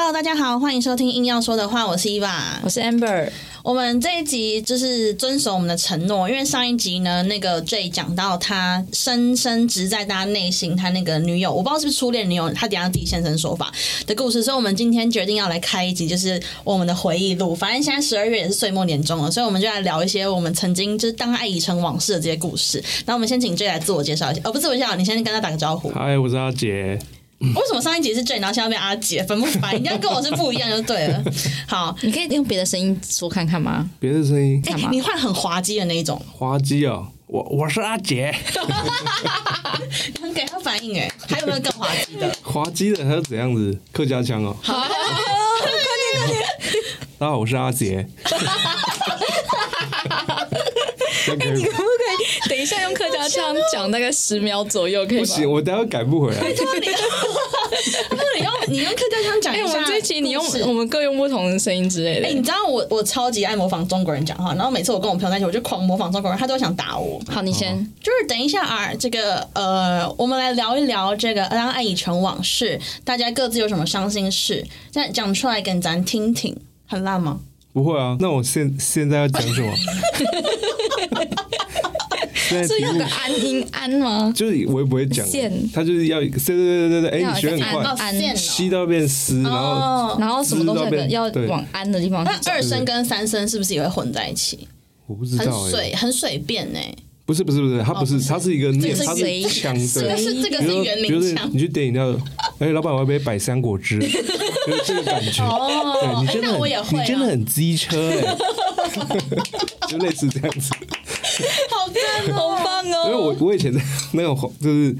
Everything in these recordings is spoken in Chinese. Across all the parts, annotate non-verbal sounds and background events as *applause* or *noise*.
Hello，大家好，欢迎收听硬要说的话，我是伊娃，我是 Amber。我们这一集就是遵守我们的承诺，因为上一集呢，那个 J 讲到他深深植在大家内心，他那个女友，我不知道是不是初恋女友，他等下自己现身说法的故事，所以我们今天决定要来开一集，就是我们的回忆录。反正现在十二月也是岁末年终了，所以我们就来聊一些我们曾经就是当爱已成往事的这些故事。那我们先请 J 来自我介绍一下，哦，不是我介绍，你先跟他打个招呼。嗨，我是阿杰。为什么上一集是 J，然后现在变阿姐，粉不白？人家跟我是不一样就对了。*laughs* 好，你可以用别的声音说看看吗？别的声音，哎、你换很滑稽的那一种，滑稽哦。我我是阿杰，*laughs* 很给他反应哎。还有没有更滑稽的？*laughs* 滑稽的还是怎样子？客家腔哦。好，快点快点。大家好，我是阿杰。哎，你 *laughs* 等一下用客家腔讲大概十秒左右？可以吗不行，我等下改不回来。拜托你，你用 *laughs* 你用客家腔讲一下。我们这一期你用我们各用不同的声音之类的。哎，你知道我我超级爱模仿中国人讲话，然后每次我跟我朋友在一起，我就狂模仿中国人，他都想打我。好，你先。就是等一下啊，这个呃，我们来聊一聊这个当爱已成往事，大家各自有什么伤心事，再讲出来给咱听听，很烂吗？不会啊，那我现现在要讲什么？是要个安音安吗？就是我也不会讲，他就是要对对对对对，哎，你学很快，安吸到变湿，然后然后什么东西要往安的地方。那二声跟三声是不是也会混在一起？我不知道，很水很水变哎。不是不是不是，它不是，它是一个念，它是枪的，是这个是原名枪。你去点饮料，哎，老板我要杯百香果汁，*laughs* 就是这个感觉。哦，对你真的，你真的很机车哎，*laughs* 就类似这样子。好棒哦！因为我我以前在那种就是。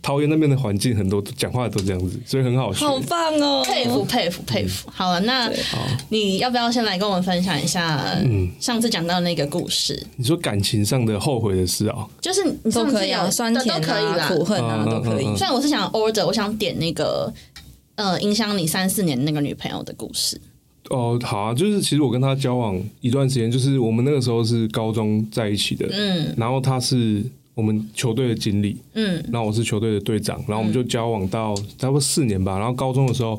桃园那边的环境很多讲话都这样子，所以很好笑。好棒哦，佩服佩服佩服。好了，那你要不要先来跟我们分享一下？嗯，上次讲到那个故事。你说感情上的后悔的事啊？就是你都可以啊，酸甜啊，苦恨啊都可以。虽然我是想 order，我想点那个呃，影响你三四年那个女朋友的故事。哦，好啊，就是其实我跟他交往一段时间，就是我们那个时候是高中在一起的，嗯，然后他是。我们球队的经理，嗯，然后我是球队的队长，然后我们就交往到差不多四年吧。然后高中的时候，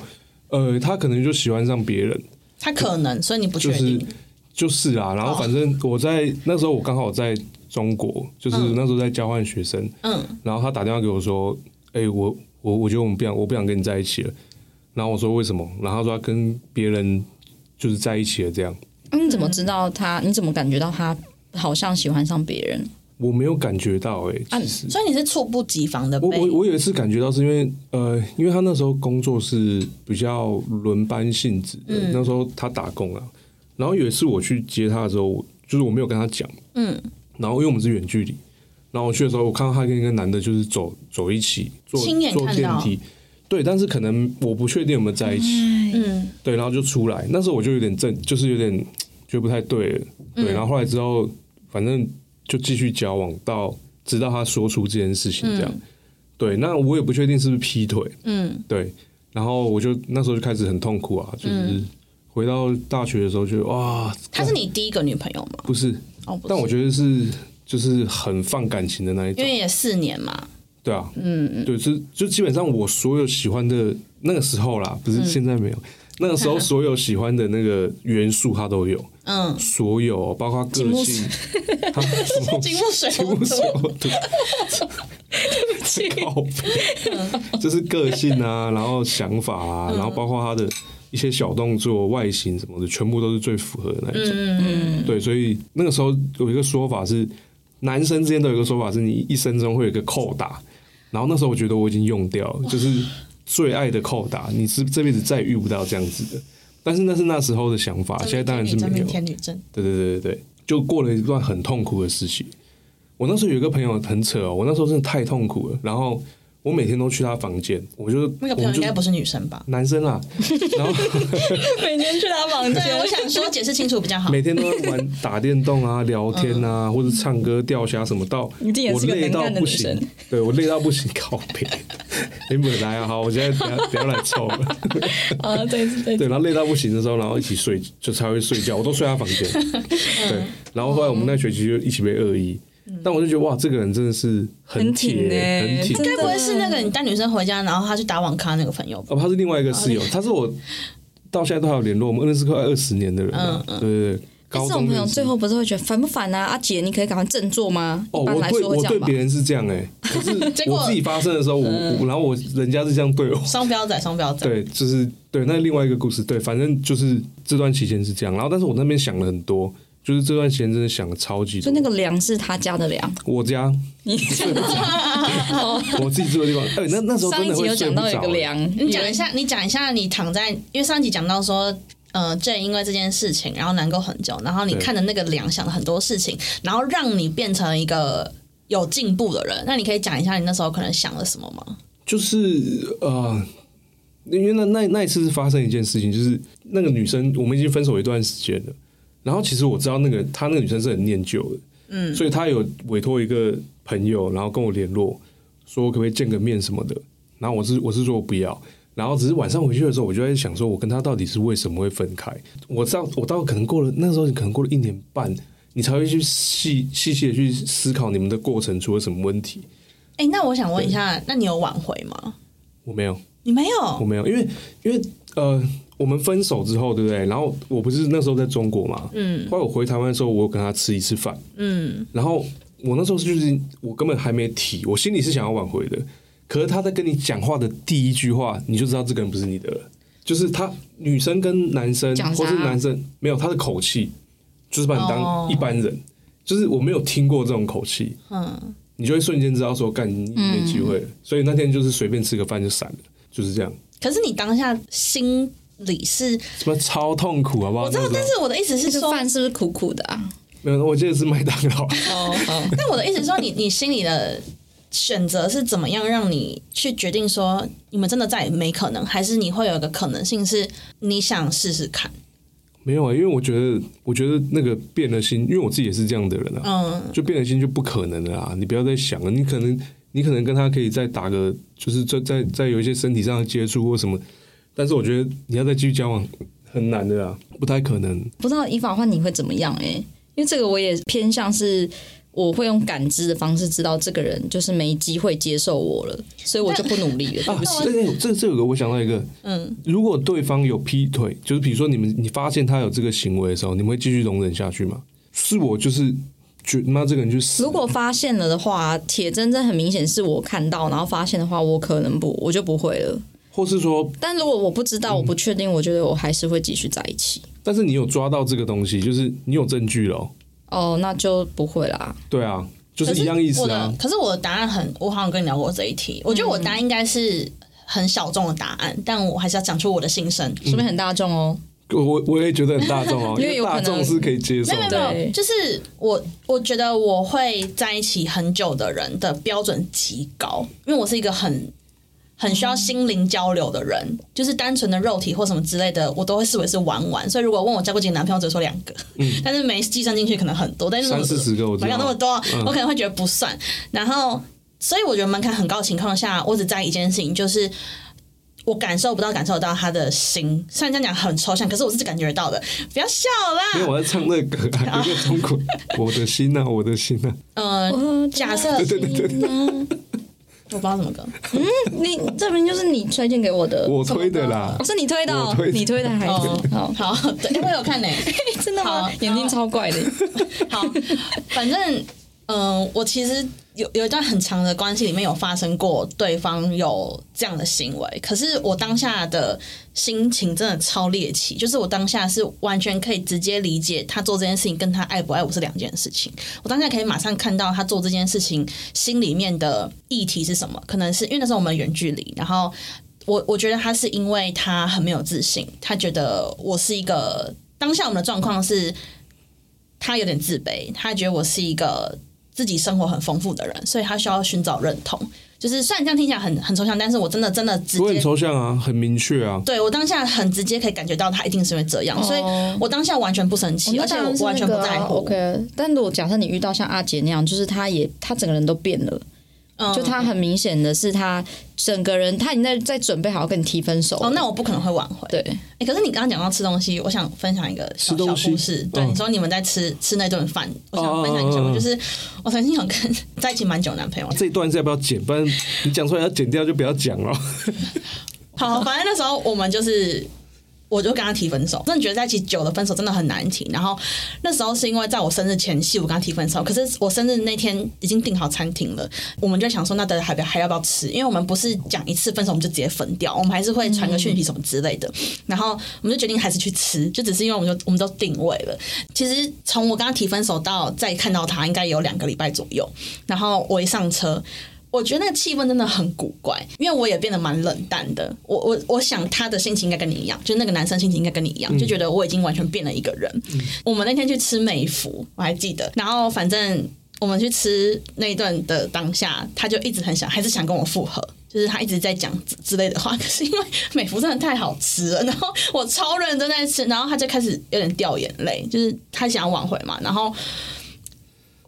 呃，他可能就喜欢上别人，他可能，所以你不确定，就是啊。然后反正我在那时候，我刚好在中国，就是那时候在交换学生，嗯，然后他打电话给我说，哎，我我我觉得我们不想，我不想跟你在一起了。然后我说为什么？然后他说他跟别人就是在一起了，这样。你怎么知道他？你怎么感觉到他好像喜欢上别人？我没有感觉到哎，所以你是猝不及防的。我我我有一次感觉到是因为呃，因为他那时候工作是比较轮班性质的，那时候他打工啊。然后有一次我去接他的时候，就是我没有跟他讲，嗯。然后因为我们是远距离，然后我去的时候，我看到他跟一个男的，就是走走一起坐坐电梯，对。但是可能我不确定有没有在一起，嗯。对，然后就出来，那时候我就有点震，就是有点觉得不太对了，对。然后后来之后，反正。就继续交往到直到他说出这件事情，这样对。那我也不确定是不是劈腿，嗯，对。然后我就那时候就开始很痛苦啊，就是回到大学的时候就哇，她是你第一个女朋友吗？不是，哦，但我觉得是就是很放感情的那一种，因为也四年嘛。对啊，嗯，对，就就基本上我所有喜欢的那个时候啦，不是现在没有。那个时候，所有喜欢的那个元素，他都有。嗯，所有包括个性，金木水 *laughs* *laughs* 金木水火土。对不起，就是个性啊，然后想法啊，然后包括他的一些小动作、外形什么的，全部都是最符合的那一种。嗯对，所以那个时候有一个说法是，男生之间都有一个说法是，你一生中会有一个扣打。然后那时候我觉得我已经用掉了，*laughs* 就是。最爱的扣打，你是这辈子再也遇不到这样子的。但是那是那时候的想法，现在当然是没有。天女症。对对对对对，就过了一段很痛苦的时期。我那时候有一个朋友很扯哦，我那时候真的太痛苦了，然后。我每天都去他房间，我就那个朋友应该不是女生吧？男生啊，*laughs* 然后 *laughs* 每天去他房间，我想说解释清楚比较好。每天都玩打电动啊、*laughs* 聊天啊，或者唱歌、钓虾什么，到我累到不行，对我累到不行，靠背。你们来啊，好，我现在不要不要来凑了。啊，对对对，然后累到不行的时候，然后一起睡，就才会睡觉。我都睡他房间。对，然后后来我们那学期就一起被恶意。但我就觉得哇，这个人真的是很铁，很铁。该不会是那个你带女生回家，然后他去打网咖那个朋友？哦，他是另外一个室友，他是我到现在都还有联络，我们认识快二十年的人了，对对对。高这种朋友认识最后不是会觉得烦不烦啊？阿姐，你可以赶快振作吗？哦，一般来我对我说会这样吧。对别人是这样哎、*laughs* 可是结果我自己发生的时候，我我然后我人家是这样对我，双标仔，双标仔。对，就是对，那另外一个故事，对，反正就是这段期间是这样，然后但是我那边想了很多，就是这段时间真的想的超级多。就那。个粮是他家的粮，我家。你 *laughs* *laughs* 我自己住的地方，哎、那那时候上一集有讲到有着、哎个粮，你讲一下，你讲一下，你躺在，因为上一集讲到说，呃，正因为这件事情，然后难过很久，然后你对。看的那个粮想了很多事情，然后让你变成一个有进步的人。那你可以讲一下你那时候可能想了什么吗？就是呃，因为那那那一次是发生一件事情，就是那个女生我们已经分手一段时间了，然后其实我知道那个她那个女生是很念旧的，嗯，所以她有委托一个朋友，然后跟我联络，说可不可以见个面什么的，然后我是我是说我不要。然后只是晚上回去的时候，我就在想说，我跟她到底是为什么会分开？我知道，我到可能过了那时候，你可能过了一年半，你才会去细细细的去思考你们的过程出了什么问题。哎、那我想问一下，那你有挽回吗？我没有，你没有？我没有，因为因为呃，我们分手之后，对不对？然后我不是那时候在中国嘛，嗯，后来我回台湾的时候，我有跟他吃一次饭，嗯，然后我那时候就是我根本还没提，我心里是想要挽回的，可是他在跟你讲话的第一句话，你就知道这个人不是你的了，就是他女生跟男生或是男生没有他的口气，就是把你哦。当一般人，就是我没有听过这种口气，嗯，你就会瞬间知道说，干你没机会了，所以那天就是随便吃个饭就散了，就是这样。可是你当下心里是，什么超痛苦，好不好？我知道，但是我的意思是这个说，饭是不是苦苦的啊？没有，我记得是麦当劳。哦哦，*laughs* 但我的意思是说你，你心里的选择是怎么样让你去决定说你们真的再也没可能，还是你会有一个可能性是你想试试看？没有啊，因为我觉得，我觉得那个变了心，因为我自己也是这样的人啊，嗯，就变了心就不可能的啊。你不要再想了，你可能，你可能跟他可以再打个，就是再再再有一些身体上的接触或什么，但是我觉得你要再继续交往很难的啦，不太可能。不知道以法换你会怎么样哎、因为这个我也偏向是。我会用感知的方式知道这个人就是没机会接受我了，所以我就不努力了。对啊不起，，这个这这有个我想到一个，嗯，如果对方有劈腿，就是比如说你们你发现他有这个行为的时候，你们会继续容忍下去吗？是我就是觉妈这个人就死，如果发现了的话，铁真真很明显是我看到，然后发现的话，我可能不，我就不会了。或是说，但如果我不知道，我不确定，我觉得我还是会继续在一起。但是你有抓到这个东西，就是你有证据了哦，哦，那就不会啦。对啊，就是一样意思啊。可是我的答案很，我好像跟你聊过这一题，我觉得我答案应该是很小众的答案，但我还是要讲出我的心声。说明很大众哦。我我我也觉得很大众哦，*laughs* 因因为为有可能大众是可以接受没。有没有，就是我我觉得我会在一起很久的人的标准极高，因为我是一个很很需要心灵交流的人，就是单纯的肉体或什么之类的，我都会视为是玩玩。所以如果问我交过几个男朋友，只会说两个，嗯 *laughs* 但是没计算进去可能很多，但是嗯三四十个我知道嗯没有那么多，我可能会觉得不算。然后，所以我觉得门槛很高的情况下，我只在意一件事情，就是。我感受不到，感受得到他的心。虽然这样讲很抽象，可是我是感觉得到的。不要笑啦！因为我在唱那个歌啊，有个中国，*laughs* 我的心呐，我的心呐，呃，假设对对对 *laughs* 我不知道什么歌，你这明明就是你推荐给我的，我推的啦哦，。是你推的哦推，的你推的还是。*laughs* 好，好，对，欸我有看呢、*laughs* 真的吗？眼睛超怪的。好，反正，嗯、我其实有有一段很长的关系里面有发生过对方有这样的行为，可是我当下的心情真的超猎奇，就是我当下是完全可以直接理解他做这件事情跟他爱不爱我是两件事情。我当下可以马上看到他做这件事情心里面的议题是什么，可能是因为那时候我们远距离，然后。我我觉得他是因为他很没有自信，他觉得我是一个当下我们的状况是，他有点自卑，他觉得我是一个自己生活很丰富的人，所以他需要寻找认同。就是虽然这样听起来很很抽象，但是我真的真的直接。抽象啊，很明确啊。对我当下很直接可以感觉到他一定是因为这样，所以哦我当下完全不生气，而且我完全不在乎。OK，但如果假设你遇到像阿杰那样，就是他也他整个人都变了，嗯就他很明显的是他整个人他已经在在准备好要跟你提分手。哦，那我不可能会挽回。对，欸可是你刚刚讲到吃东西，我想分享一个小故事。对，嗯你说你们在吃吃那顿饭，我想哦分享一下，就是我曾经有跟在一起蛮久的男朋友，这一段是要不要剪？不然你讲出来要剪掉就不要讲了。*laughs* 好，反正那时候我们就是我就跟他提分手，真的觉得在一起久了分手真的很难提。然后那时候是因为在我生日前夕，我跟他提分手，可是我生日那天已经订好餐厅了，我们就想说，那的还还要不要吃？因为我们不是讲一次分手我们就直接分掉，我们还是会传个讯息什么之类的。然后我们就决定还是去吃，就只是因为我们就我们都定位了。其实从我跟他提分手到再看到他，应该有两个礼拜左右。然后我一上车。我觉得那个气氛真的很古怪，因为我也变得蛮冷淡的。我我我想他的心情应该跟你一样，就那个男生心情应该跟你一样，就觉得我已经完全变了一个人。我们那天去吃美孚，我还记得。然后反正我们去吃那一顿的当下，他就一直很想，还是想跟我复合，就是他一直在讲之类的话。可是因为美孚真的太好吃了，然后我超认真在吃，然后他就开始有点掉眼泪，就是他想要挽回嘛。然后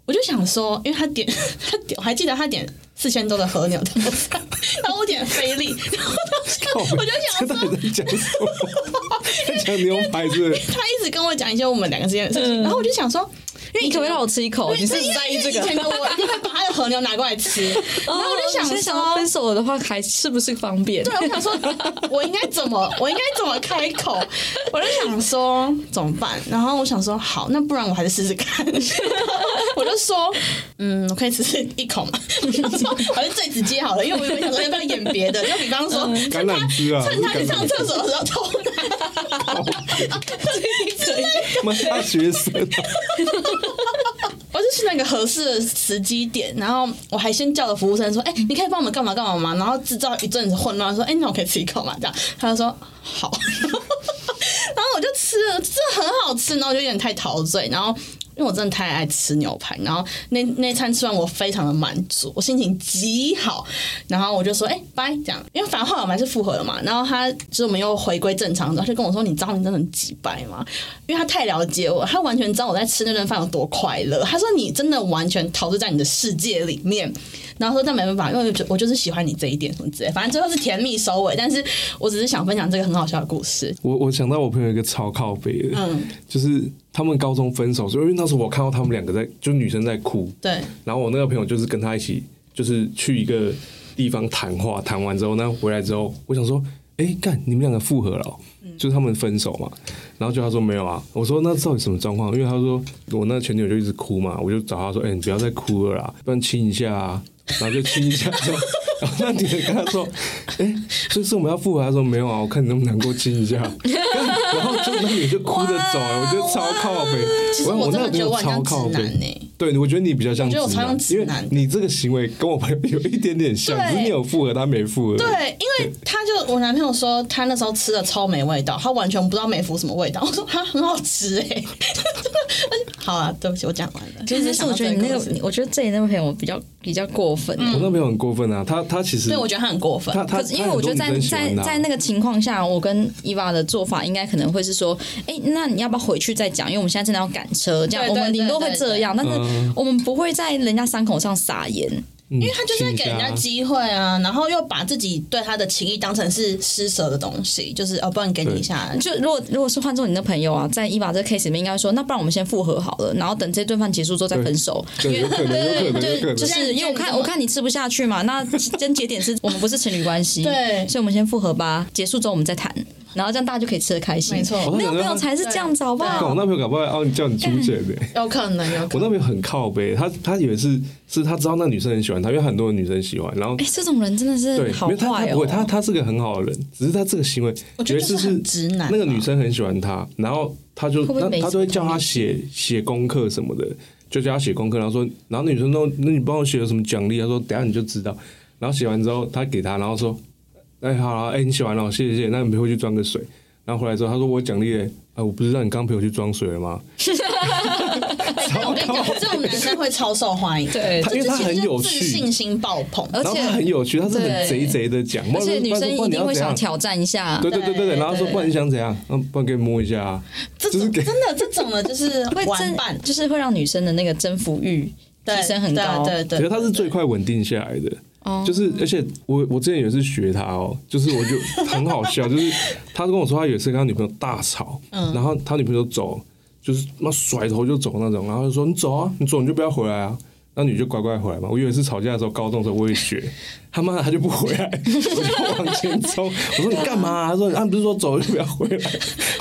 我就想说，因为他点 *laughs* 他点，我还记得他点。四千多的和牛套餐，然后我点菲力，然后我就想说，在讲什么？在讲牛排是？*laughs* 他一直跟我讲一些我们两个之间的事情，然后我就想说。因为你可不可以让我吃一口？你是在意这个？我一定会把他的和牛拿过来吃。然后我就想说，分手了的话还是不是方便？对，我想说，我应该怎么？我应该怎么开口？我就想说怎么办？然后我想说，好，那不然我还是试试看。*laughs* 我就说，嗯，我可以吃一口嘛？我想说，还是最直接好了，因为我有想说要不要演别的？就比方说，橄榄枝啊，趁他上厕所的时候偷拿。*laughs* 我们大学生。我就去那个合适的时机点，然后我还先叫了服务生说：“哎，你可以帮我们干嘛干嘛吗？”然后制造一阵子混乱，说：“哎，那我可以吃一口嘛？”这样，他就说：“好。*laughs* ”然后我就吃了，这很好吃，然后就有点太陶醉，然后。因为我真的太爱吃牛排，然后那那餐吃完我非常的满足，我心情极好，然后我就说哎拜这样，因为反正后来我们是复合了嘛，然后他就是我们又回归正常，然后就跟我说你知道你真的很几拜吗？因为他太了解我，他完全知道我在吃那顿饭有多快乐，他说你真的完全陶醉在你的世界里面。然后说但没办法，因为我就是喜欢你这一点什么之类，反正最后是甜蜜收尾。但是我只是想分享这个很好笑的故事。我我想到我朋友一个超靠背的，嗯，就是他们高中分手，所以因为那时候我看到他们两个在，就女生在哭，对。然后我那个朋友就是跟他一起，就是去一个地方谈话，谈完之后，那回来之后，我想说，哎，干，你们两个复合了，就是他们分手嘛。然后就他说没有啊，我说那到底什么状况？因为他说我那前女友就一直哭嘛，我就找他说，哎，你不要再哭了啦，不然亲一下啊。然后就亲一下，*laughs* 然后那女的跟他说：“哎，所以是我们要复合。”他说：“没有啊，我看你那么难过，亲一下。*laughs* ”然后就那女就哭着走，我觉得超靠背。其实我真的觉得我超靠背呢。对，我觉得你比较像直男，因为你这个行为跟我朋友有一点点像，只是你有复合，他没复合。对，因为他就我男朋友说他那时候吃的超没味道，他完全不知道美孚什么味道。我说他很好吃哎。*laughs* 好啊，对不起，我讲完了。其实是我觉得你那个，*laughs* 我觉得这里那个朋友比较比较过分。我那朋友很过分啊，他他其实对我觉得他很过分。他他因为我觉得在在在那个情况下，我跟伊娃的做法应该可能会是说，哎，那你要不要回去再讲？因为我们现在真的要赶车，这样我们顶多会这样，但是我们不会。在人家伤口上撒盐，因为他就是在给人家机会啊，然后又把自己对他的情谊当成是施舍的东西，就是哦，不然给你一下。就如果如果是换做你的朋友啊，在伊娃这个 case 里面，应该说，那不然我们先复合好了，然后等这顿饭结束之后再分手。对对对，就是因为我看我看你吃不下去嘛，那 *laughs* 真节点是我们不是情侣关系，*laughs* 对，所以我们先复合吧，结束之后我们再谈。然后这样大家就可以吃的开心，没错。那个朋友才是这样子，好不好？我那朋友搞不好哦，你叫你出钱的，*laughs* 有可能有。我那朋友很靠背，他他以为是是他知道那女生很喜欢他，因为很多女生喜欢。然后，哎，这种人真的是好坏哦。不会，他他是个很好的人，只是他这个行为，我觉得是直男。那个女生很喜欢他，然后他就他他都会叫他写写功课什么的，就叫他写功课，然后说，然后女生说，那你帮我写了什么奖励？他说，等下你就知道。然后写完之后，他给他，然后说，哎，好了，哎，你写完了，谢谢谢谢，那你回去装个水。然后回来之后，他说我奖励，哎，我不是让你刚陪我去装水了吗？*laughs* 我跟你讲，这种男生会超受欢迎，对，因为他很有趣，信心爆棚，而且很有趣，他是很贼贼的讲，而且女生一定会想挑战一下，对对对对对，然后说不然你想怎样？嗯，不然给你摸一下，这种真的这种呢，就是会玩伴，就是会让女生的那个征服欲提升很高，对对，其实他是最快稳定下来的。就是，而且我我之前也是学他哦，就是我就 *laughs* 很好笑，就是他跟我说他有一次跟他女朋友大吵，然后他女朋友走，就是那甩头就走那种，然后就说你走啊，你走你就不要回来啊，那女就乖乖回来嘛。我以为是吵架的时候高中的时候我也学，他妈的他就不回来，我就往前冲。我说你干嘛？他说啊不是说走就不要回来，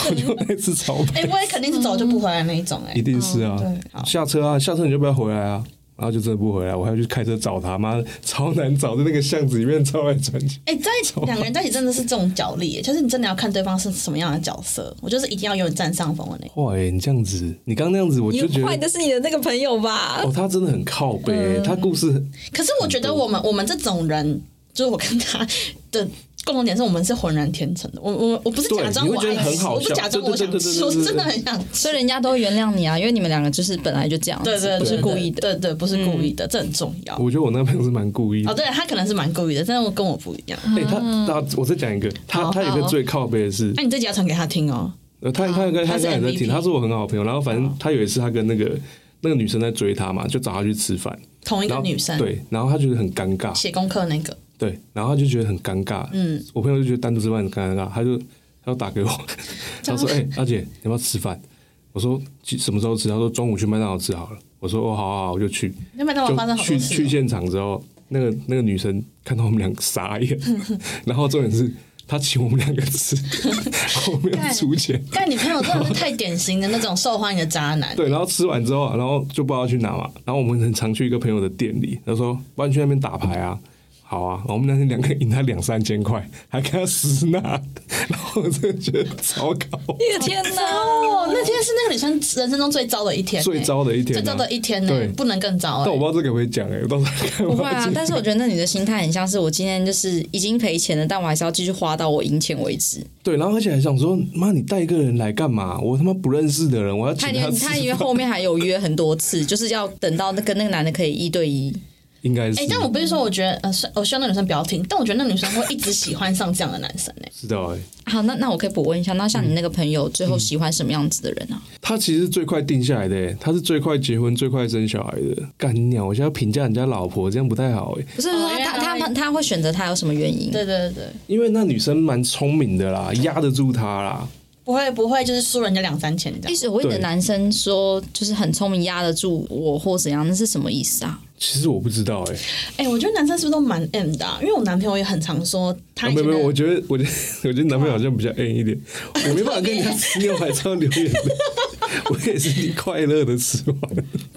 我就那次吵哎，我也肯定是走就不回来那一种哎，一定是啊，下车啊，下车你就不要回来啊。然后就真的不回来，我还要去开车找他，妈超难找，在那个巷子里面超来转去。哎，在 *laughs* 两个人在一起真的是这种角力，就是你真的要看对方是什么样的角色。我就是一定要永远占上风的那。哇，哎，你这样子，你刚刚那样子，我就觉得坏的是你的那个朋友吧？哦，他真的很靠背，他故事。可是我觉得我们我们这种人，就是我跟他的。共同点是我们是浑然天成的，我我我不是假装我爱吃，我不是假装我想吃，我真的很想吃，所以人家都会原谅你啊，因为你们两个就是本来就这样，对对，不是故意的，对对，不是故意的，这很重要。我觉得我那个朋友是蛮故意的，哦，对他可能是蛮故意的，但是我跟我不一样。哎，他他，我再讲一个，他他有个最靠背的是，那你这集要传给他听哦。呃，他他跟他现在也在听，他是我很好的朋友，然后反正他有一次他跟那个那个女生在追他嘛，就找他去吃饭，同一个女生，对，然后他觉得很尴尬，写功课那个。对，然后他就觉得很尴尬。嗯，我朋友就觉得单独吃饭很尴尬，他就他就打给我，*laughs* 他说：“哎，阿姐，你要不要吃饭？”我说：“什么时候吃？”他说：“中午去麦当劳吃好了。”我说：“哦，好好好，我就去。”麦当劳发生好去去现场之后，那个那个女生看到我们两个傻眼，*laughs* 然后重点是她请我们两个吃，*laughs* 我没有出钱。但你朋友真的是太典型的那种受欢迎的渣男。对，然后吃完之后，然后就不知道去哪嘛。然后我们很常去一个朋友的店里，他说：“不然去那边打牌啊。”好啊，我们那天两个赢他两三千块，还跟他私拿，然后我真的觉得糟糕。天哪！那天是那个女生人生中最糟的一天，最糟的一天，最糟的一天呢，不能更糟。但我不知道这个可不可以讲哎，我到时候看。不会啊，但是我觉得那你的心态很像是我今天就是已经赔钱了，但我还是要继续花到我赢钱为止。对，然后而且还想说，妈，你带一个人来干嘛？我他妈不认识的人，我要请他。他因为后面还有约很多次，就是要等到那跟那个男的可以一对一。应该是，哎，但我不是说，我觉得，呃，我希望那女生不要听，但我觉得那女生会一直喜欢上这样的男生，哎，知道哎。好，那那我可以补问一下，那像你那个朋友，最后喜欢什么样子的人呢？他其实最快定下来的，他是最快结婚、最快生小孩的。干鸟，我现在评价人家老婆，这样不太好哎。不是说他他他他会选择他有什么原因？对对对，因为那女生蛮聪明的啦，压得住他啦。不会不会，就是输人家两三千这样。意思我的男生说，就是很聪明，压得住我或怎样，那是什么意思啊？其实我不知道哎。哎，我觉得男生是不是都蛮 M 的？因为我男朋友也很常说他。没有没有，我觉得我觉得我觉得男朋友好像比较 M 一点。我没办法跟人家吃牛排超留言的。*laughs* *laughs* 我也是你快乐的吃完。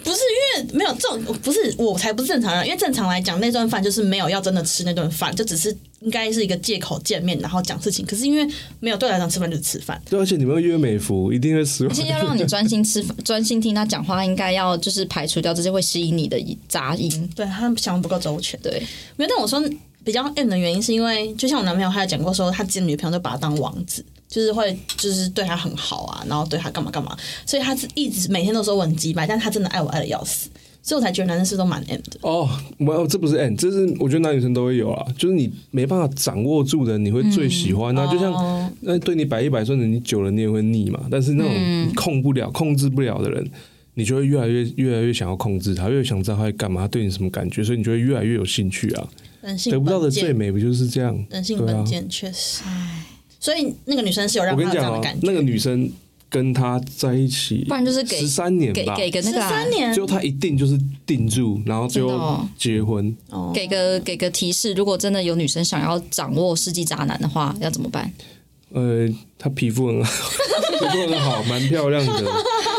不是因为没有这种，不是我才不是正常人。因为正常来讲，那顿饭就是没有要真的吃那顿饭，就只是。应该是一个借口见面，然后讲事情。可是因为没有对来讲吃饭就是吃饭。对，而且你们约美服一定会吃。而且要让你专心吃饭，专心听他讲话，应该要就是排除掉这些会吸引你的杂音。对他想不够周全。对，没有。但我说比较 M 的原因，是因为就像我男朋友，他有讲过说，他自己女朋友都把他当王子，就是会就是对他很好啊，然后对他干嘛干嘛，所以他是一直每天都说我很鸡白，但他真的爱我爱的要死。所以我才觉得男生是都蛮 M 的哦，没有，这不是 M，这是我觉得男女生都会有啊，就是你没办法掌握住的，你会最喜欢那就像那对你百依百顺的，你久了你也会腻嘛。但是那种控不了、控制不了的人，你就会越来越、越来越想要控制他，越想知道他在干嘛，他对你什么感觉，所以你就会越来越有兴趣啊。人性得不到的最美不就是这样？人性本贱，确实。唉，所以那个女生是有让他这样的感觉。那个女生。跟他在一起，不然就是给十三年吧，给个那个十三年，就他一定就是定住，然后就结婚。哦给个给个提示，如果真的有女生想要掌握世纪渣男的话，要怎么办？呃，她皮肤很好，*laughs* 皮肤很好，蛮漂亮的，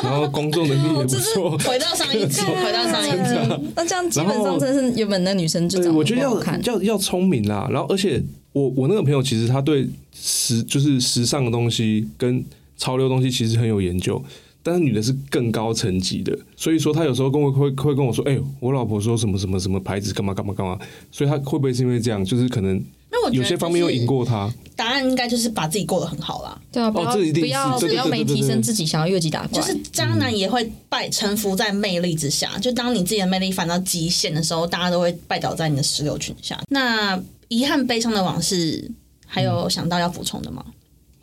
然后工作能力也不错。回到上一集，*laughs* 回到上一集，那这样基本上真是原本那女生就我觉得要要要聪明啦，然后而且我我那个朋友其实他对时就是时尚的东西跟。潮流东西其实很有研究，但是女的是更高层级的，所以说他有时候跟我会会跟我说，哎，我老婆说什么什么什么牌子干嘛干嘛干嘛，所以他会不会是因为这样，就是可能有些方面又赢过她？答案应该就是把自己过得很好啦。对啊，不要不要不要没提升自己，想要越级打怪。就是渣男也会拜臣服在魅力之下，就当你自己的魅力反到极限的时候，大家都会拜倒在你的石榴裙下。那遗憾悲伤的往事，还有想到要补充的吗？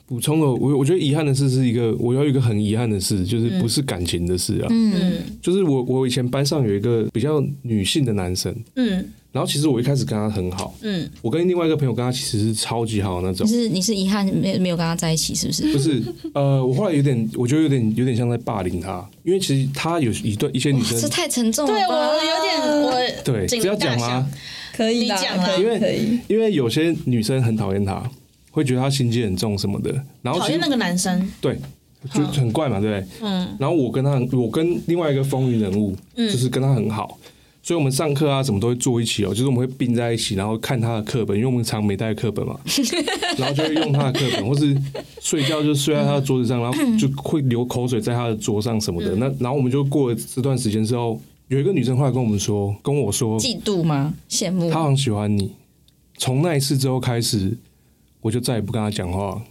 补充了，我我觉得遗憾的事是一个，我要一个很遗憾的事，就是不是感情的事啊。嗯，就是我我以前班上有一个比较女性的男生，嗯，然后其实我一开始跟他很好，嗯，我跟另外一个朋友跟他其实是超级好的那种你。是你是遗憾没没有跟他在一起，是不是？不是，呃，我后来有点，我觉得有点有点像在霸凌他，因为其实他有一段一些女这生，太沉重了对。我有点我对，紧这要讲大吗？可以啦你讲啦可以因为可以。因为有些女生很讨厌他，会觉得他心机很重什么的，然后讨厌那个男生，对，就很怪嘛，对不对？嗯。然后我跟他，我跟另外一个风云人物，就是跟他很好，所以我们上课啊什么都会坐一起哦，就是我们会并在一起，然后看他的课本，因为我们常没带课本嘛，*laughs* 然后就会用他的课本，或是睡觉就睡在他的桌子上，然后就会流口水在他的桌上什么的。那然后我们就过了这段时间之后，有一个女生后来跟我们说，跟我说，嫉妒吗？羡慕她？好像喜欢你。从那一次之后开始，我就再也不跟她讲话。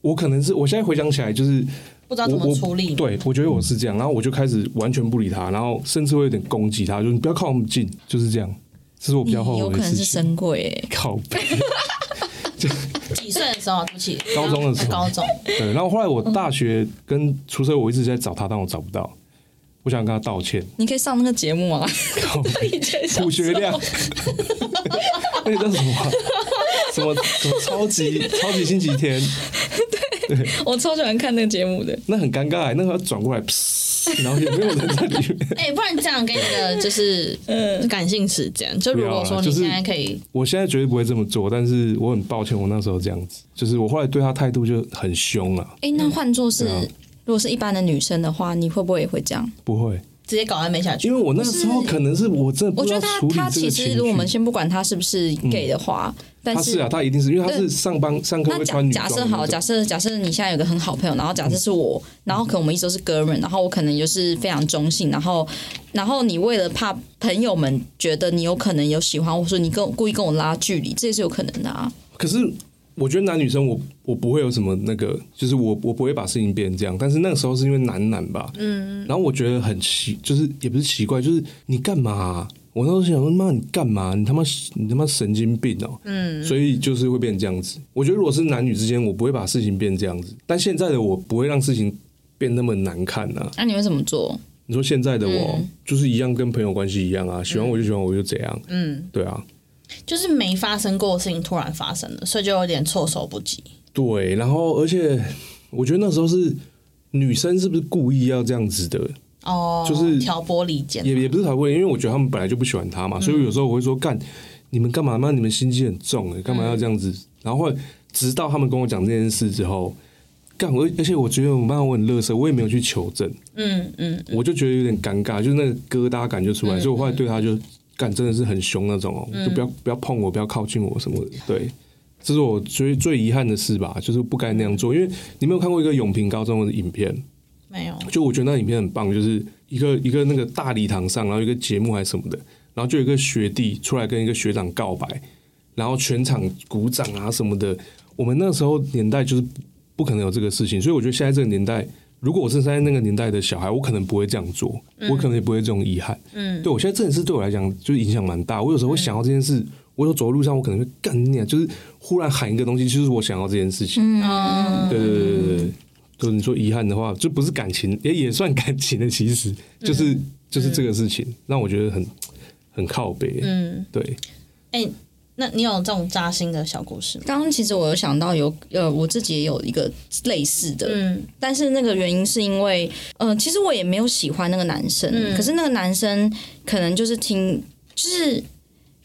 我可能是我现在回想起来，就是不知道怎么处理。对，我觉得我是这样，然后我就开始完全不理他，然后甚至会有点攻击他，就是你不要靠我们近，就是这样。这是我比你较后有可能是悔的事情。神鬼欸靠背，*laughs* *laughs* 几岁的时候？对不起，高中的时候高中。对。然后后来我大学跟出社会，我一直在找他，但我找不到。我想跟他道歉，你可以上那个节目啊。靠背以前小补学量，*laughs* 那个叫什么啊？什么什么超级超级星期天？对我超喜欢看那个节目的。那很尴尬欸，那个要转过来，噗然后也没有人在里面。*laughs* 哎、不然这样给你的就是 *laughs* 感性时间，就如果说你现在可以，我现在绝对不会这么做，但是我很抱歉，我那时候这样子，就是我后来对他态度就很凶了。哎，那换作是如果是一般的女生的话，你会不会也会这样？不会，直接搞暧昧下去因。为我那个时候可能是我真的我觉得他他其实。如果我们先不管他是不是 gay 的话，但他是啊，他一定是因为他是上班上课那假会穿女假设好，假设假设你现在有个很好朋友，然后假设是我，然后可能我们一直都是哥们，然后我可能就是非常中性，然后然后你为了怕朋友们觉得你有可能有喜欢，或者说你跟我故意跟我拉距离，这也是有可能的啊。可是我觉得男女生我我不会有什么那个，就是我我不会把事情变成这样。但是那个时候是因为男男吧，嗯，然后我觉得很奇，就是也不是奇怪，就是你干嘛啊、我那时候想说，妈，你干嘛？你他妈你他妈神经病哦！嗯，所以就是会变成这样子。我觉得如果是男女之间，我不会把事情变这样子。但现在的我不会让事情变那么难看呐、那、你会怎么做？你说现在的我、就是一样，跟朋友关系一样啊，喜欢我就喜欢我就怎样，嗯，对啊，就是没发生过的事情突然发生了，所以就有点措手不及。对，然后而且我觉得那时候是女生是不是故意要这样子的？哦，就是挑拨离间，也也不是讨厌，因为我觉得他们本来就不喜欢他嘛，所以有时候我会说干，你们干嘛？那，你们心机很重哎，干嘛要这样子？然后直到他们跟我讲这件事之后，干我，而且我觉得我妈我很乐色，我也没有去求证，嗯嗯，我就觉得有点尴尬，就是那个疙瘩感就出来，所以我后来对他就干真的是很凶那种哦，就不要不要碰我，不要靠近我什么的，对。这是我最最遗憾的事吧，就是不该那样做。因为你没有看过一个永平高中的影片，没有，就我觉得那影片很棒，就是一个一个那个大礼堂上，然后一个节目还是什么的，然后就有一个学弟出来跟一个学长告白，然后全场鼓掌啊什么的。我们那时候年代就是不可能有这个事情，所以我觉得现在这个年代，如果我是在那个年代的小孩，我可能不会这样做，我可能也不会这种遗憾。嗯，对我现在这件事对我来讲就是影响蛮大。我有时候会想到这件事，我有走在路上，我可能会干你啊，就是忽然喊一个东西，就是我想要这件事情。嗯，对对对对对，就是你说遗憾的话，就不是感情，也也算感情的，其实就是、就是这个事情让我觉得很很靠背。嗯，对，哎、那你有这种扎心的小故事吗？刚刚其实我有想到有呃，我自己也有一个类似的，嗯但是那个原因是因为，呃，其实我也没有喜欢那个男生，嗯可是那个男生可能就是听，就是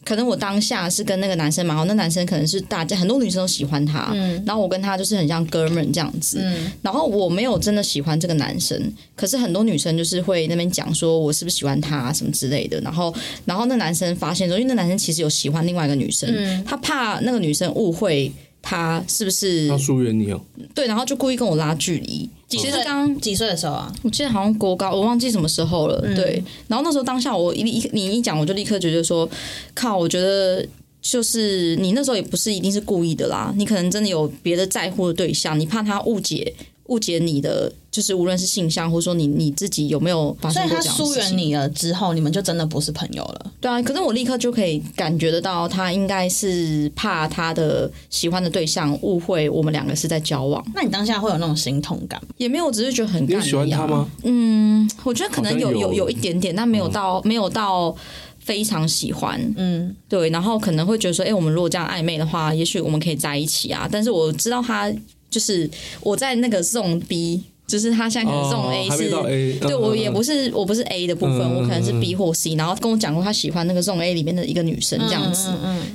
可能我当下是跟那个男生蛮好，那男生可能是大家很多女生都喜欢他，嗯。然后我跟他就是很像哥们这样子，然后我没有真的喜欢这个男生，可是很多女生就是会那边讲说我是不是喜欢他、啊、什么之类的，然后然后那男生发现说，因为那男生其实有喜欢另外一个女生，嗯。他怕那个女生误会。他是不是他疏远你哦、对？然后就故意跟我拉距离。其实岁刚刚几岁的时候啊？我记得好像国高，我忘记什么时候了。嗯对，然后那时候当下我一一你一讲，我就立刻觉得说，靠，我觉得就是你那时候也不是一定是故意的啦，你可能真的有别的在乎的对象，你怕他误解误解你的，就是无论是性向，或者说你你自己有没有发生过这样的事情。疏远你了之后，你们就真的不是朋友了。对啊，可是我立刻就可以感觉得到，他应该是怕他的喜欢的对象误会我们两个是在交往，那你当下会有那种心痛感吗？也没有，只是觉得很干你有喜欢他吗？我觉得可能有有有有一点点，但没有到、没有到非常喜欢，嗯，对，然后可能会觉得说，哎，我们如果这样暧昧的话，也许我们可以在一起啊。但是我知道他就是我在那个送 B。就是他现在可能送 A 是，对我也不是我不是 A 的部分，我可能是 B 或 C，然后跟我讲过他喜欢那个送 A 里面的一个女生这样子，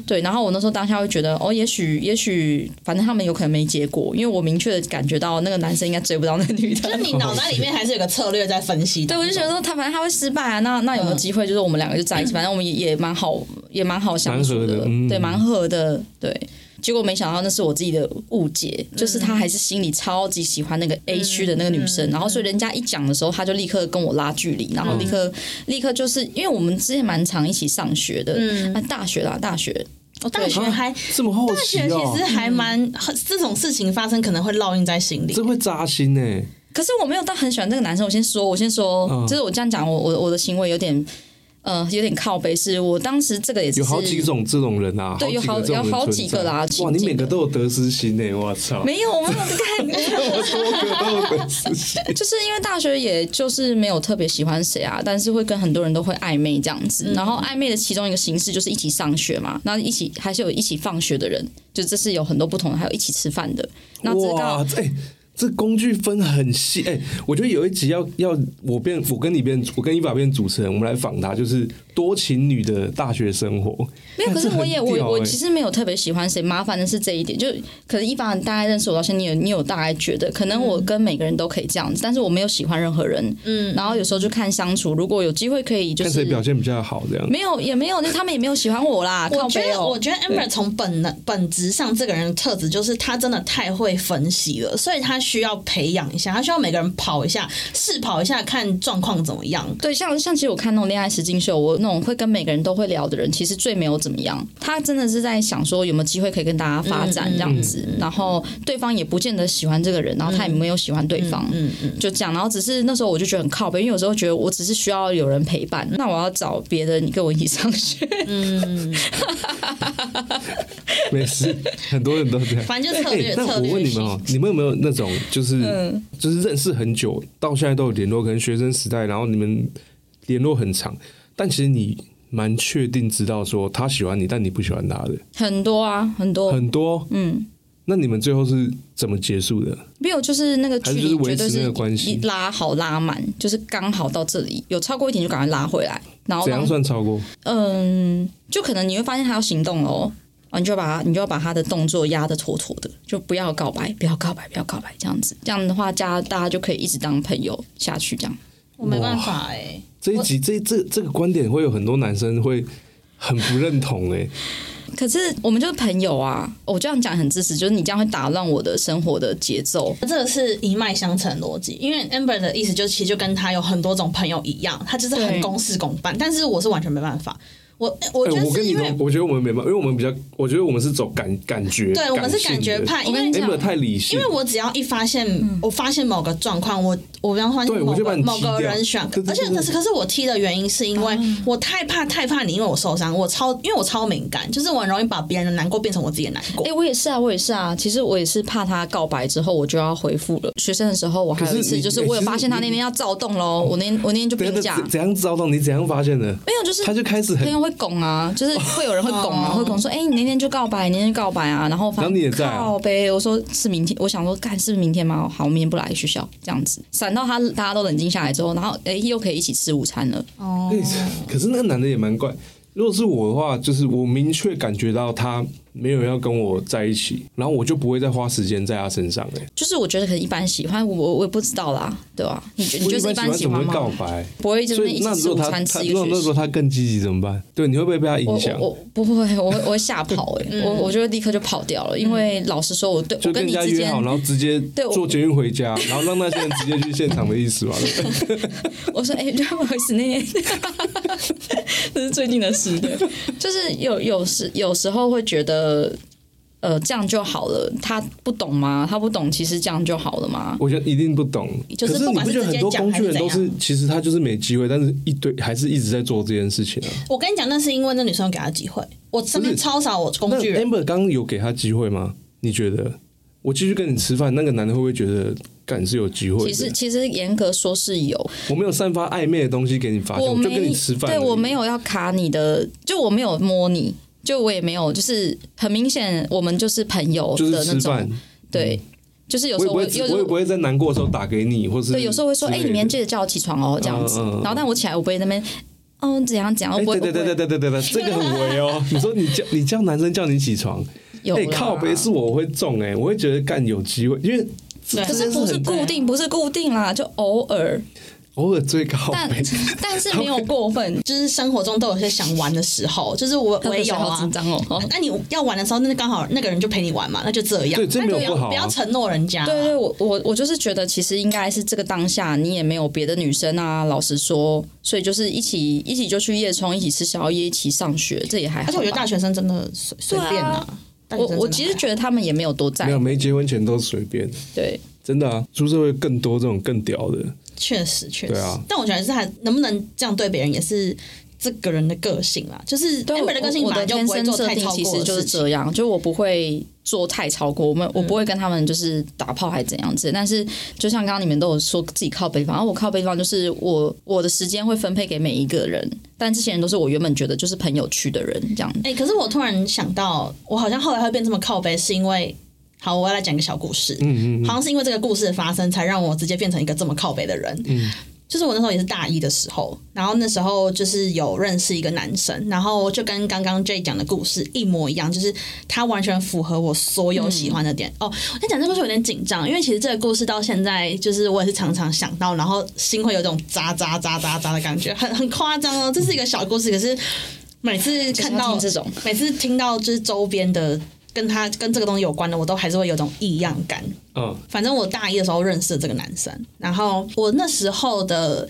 对，然后我那时候当下会觉得，哦，也许也许反正他们有可能没结果，因为我明确的感觉到那个男生应该追不到那个女的。就你脑袋里面还是有个策略在分析，对，我就觉得说他反正他会失败啊，那那有没有机会就是我们两个就在一起，反正我们也也蛮好，也蛮好相处的，对，蛮合的，对。结果没想到那是我自己的误解，就是他还是心里超级喜欢那个 A 区的那个女生，然后所以人家一讲的时候，他就立刻跟我拉距离，然后立刻立刻就是因为我们之前蛮常一起上学的，嗯，大学啦，大学，我大学还这么后期哦，其实还蛮这种事情发生可能会烙印在心里，这会扎心呢。可是我没有到很喜欢这个男生，我先说，我先说，就是我这样讲，我我我的行为有点。呃，有点靠背，是我当时这个也是有好几种这种人啊，对，有好有好几个啦。哇，你每个都有得失心呢，我操！没有，我没有看，没有多个都有得失心。就是因为大学，也就是没有特别喜欢谁啊，但是会跟很多人都会暧昧这样子。然后暧昧的其中一个形式就是一起上学嘛，那一起还是有一起放学的人，就这是有很多不同的，还有一起吃饭的。哇，哎。这工具分很细，哎，我觉得有一集要要我变，我跟你变，我跟伊法变主持人，我们来访他，就是多情女的大学生活。没有，可是我也我我其实没有特别喜欢谁，麻烦的是这一点，就可能一般大概认识我到现在，你有你有大概觉得，可能我跟每个人都可以这样子，但是我没有喜欢任何人，嗯，然后有时候就看相处，如果有机会可以，就是谁表现比较好这样，没有也没有，那他们也没有喜欢我啦。我觉得我觉得 Amber 从本能本质上这个人的特质就是他真的太会分析了，所以他需要培养。一下，他需要每个人跑一下，试跑一下，看状况怎么样。对，像像其实我看那种恋爱实境秀，我那种会跟每个人都会聊的人，其实最没有怎么样。他真的是在想说有没有机会可以跟大家发展这样子，然后对方也不见得喜欢这个人，然后他也没有喜欢对方，嗯嗯，就这样。然后只是那时候我就觉得很靠背，因为有时候觉得我只是需要有人陪伴，那我要找别的你跟我一起上学。嗯，没事，很多人都这样。反正就策略。那我问你们哦，你们有没有那种就是？就是认识很久，到现在都有联络，可能学生时代，然后你们联络很长，但其实你蛮确定知道说他喜欢你，但你不喜欢他的很多啊，很多很多，嗯，那你们最后是怎么结束的？没有，就是那个距离绝对是关系拉好拉满，就是刚好到这里，有超过一点就赶快拉回来，然后怎样算超过？嗯，就可能你会发现他要行动了哦。啊，你就把他，你就要把他的动作压得妥妥的，就不要告白，不要告白，不要告白，这样子，这样的话，家大家就可以一直当朋友下去，这样。我没办法哎，这一集这这这个观点会有很多男生会很不认同哎。*laughs* 可是我们就是朋友啊，我这样讲很自私，就是你这样会打乱我的生活的节奏。这个是一脉相承逻辑，因为 Amber 的意思就其实就跟他有很多种朋友一样，他就是很公事公办，但是我是完全没办法。我我觉得是因为我觉得我们没办法，因为我们比较，我觉得我们是走感感觉，对我们是感觉派，因为 Amber 太理性。因为我只要一发现，我发现某个状况，我我比方发现某个某个人选，而且可是可是我踢的原因是因为我太怕太怕你，因为我受伤，我超因为我超敏感，就是我很容易把别人的难过变成我自己的难过。哎，我也是啊，我也是啊。其实我也是怕他告白之后我就要回复了。学生的时候我还有一次，就是我有发现他那天要躁动喽，我那我那天就跟讲怎样躁动，你怎样发现的？没有，就是他就开始朋友会拱啊，就是。会有人会拱啊，*laughs* 会拱说：“哎，你那天就告白，你那天告白啊。”然后反正告呗。我说是明天，我想说，干是不是明天吗？好，我明天不来学校，这样子。闪到他，大家都冷静下来之后，然后哎，又可以一起吃午餐了。哦，可是那个男的也蛮怪。如果是我的话，就是我明确感觉到他。没有要跟我在一起，然后我就不会再花时间在他身上哎。就是我觉得可能一般喜欢我，我也不知道啦，对吧？你觉得一般喜欢吗？告白不会，就是一起午餐吃一个那时候他更积极怎么办？对，你会不会被他影响？我不会，我会我会吓跑哎，我我就会立刻就跑掉了。因为老实说，我对就跟你约好，然后直接坐捷运回家，*laughs* 然后让那些人直接去现场的意思吧。*laughs* 我说哎，不好意思，那天 *laughs* 这是最近的事，对，就是有有时有时候会觉得。呃，这样就好了。他不懂吗？他不懂，其实这样就好了吗？我觉得一定不懂。就是你不觉得很多工具人都是，其实他就是没机会，但是一堆还是一直在做这件事情啊。我跟你讲，那是因为那女生给他机会。我身边超少我工具人。Amber 刚有给他机会吗？你觉得？我继续跟你吃饭，那个男的会不会觉得干是有机会？其实其实严格说是有，我没有散发暧昧的东西给你发现，我就跟你吃饭。对我没有要卡你的，就我没有摸你，就我也没有，就是很明显我们就是朋友的那种。对，就是有时候我也我也不会在难过的时候打给你，或是对，有时候会说，哎，你明天记得叫我起床哦，这样子。然后但我起来我不会那边。哦，怎样讲？对对对对对对对对，这个很危哦。*laughs* 你说你叫你叫男生叫你起床，哎，靠背是我会中哎，我会觉得干有机会，因为可是不是固定，不是固定啦，就偶尔。偶尔最高，但但是没有过分，就是生活中都有些想玩的时候，*laughs* 就是我我也有啊。紧张哦，那你要玩的时候，那刚好那个人就陪你玩嘛，那就这样。对，这没有不好。不要承诺人家。对对，我我我就是觉得，其实应该是这个当下，你也没有别的女生啊。老实说，所以就是一起一起就去夜冲，一起吃宵夜，一起上学，这也还好。而且我觉得大学生真的随随便啊。我我其实觉得他们也没有多在，没有没结婚前都随便。对，真的啊，出社会更多这种更屌的。确实，确实，但我觉得是还能不能这样对别人，也是这个人的个性啦。就是对我的个性，我的天生设定其实就是这样，就我不会做太超过，我们我不会跟他们就是打炮还怎样子。但是就像刚刚你们都有说自己靠北方，然后我靠北方就是我我的时间会分配给每一个人，但这些人都是我原本觉得就是朋友区的人这样。哎，可是我突然想到，我好像后来会变这么靠北，是因为。好，我要来讲一个小故事。嗯嗯，好像是因为这个故事的发生，才让我直接变成一个这么靠北的人。嗯，就是我那时候也是大一的时候，然后那时候就是有认识一个男生，然后就跟刚刚 J 讲的故事一模一样，就是他完全符合我所有喜欢的点。哦，我讲这个故事有点紧张，因为其实这个故事到现在，就是我也是常常想到，然后心会有种扎扎扎扎扎的感觉，很很夸张哦。这是一个小故事，可是每次看到这种，每次听到就是周边的。跟他跟这个东西有关的，我都还是会有种异样感。嗯，反正我大一的时候认识这个男生，然后我那时候的